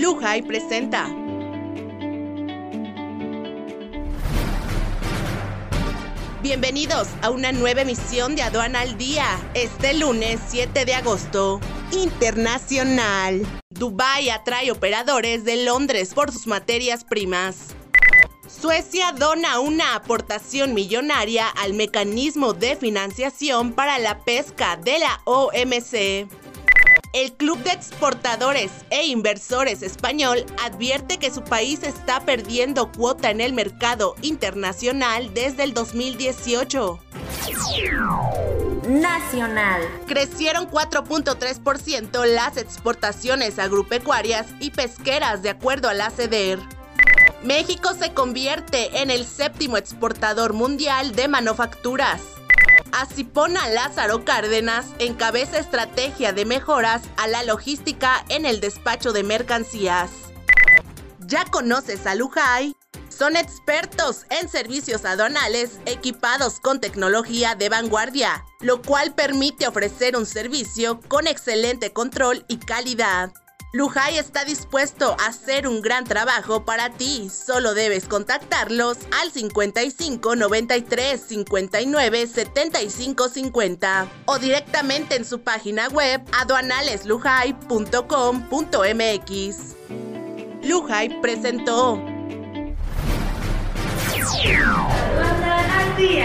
Lujay presenta. Bienvenidos a una nueva emisión de Aduana al Día, este lunes 7 de agosto. Internacional. Dubái atrae operadores de Londres por sus materias primas. Suecia dona una aportación millonaria al mecanismo de financiación para la pesca de la OMC. El Club de Exportadores e Inversores Español advierte que su país está perdiendo cuota en el mercado internacional desde el 2018. Nacional. Crecieron 4.3% las exportaciones agropecuarias y pesqueras de acuerdo a la CEDER. México se convierte en el séptimo exportador mundial de manufacturas. Asipona Lázaro Cárdenas encabeza estrategia de mejoras a la logística en el despacho de mercancías. ¿Ya conoces a Lujay? Son expertos en servicios aduanales equipados con tecnología de vanguardia, lo cual permite ofrecer un servicio con excelente control y calidad. Lujay está dispuesto a hacer un gran trabajo para ti. Solo debes contactarlos al 55 93 59 75 50 o directamente en su página web aduanaleslujay.com.mx. Lujay presentó. Este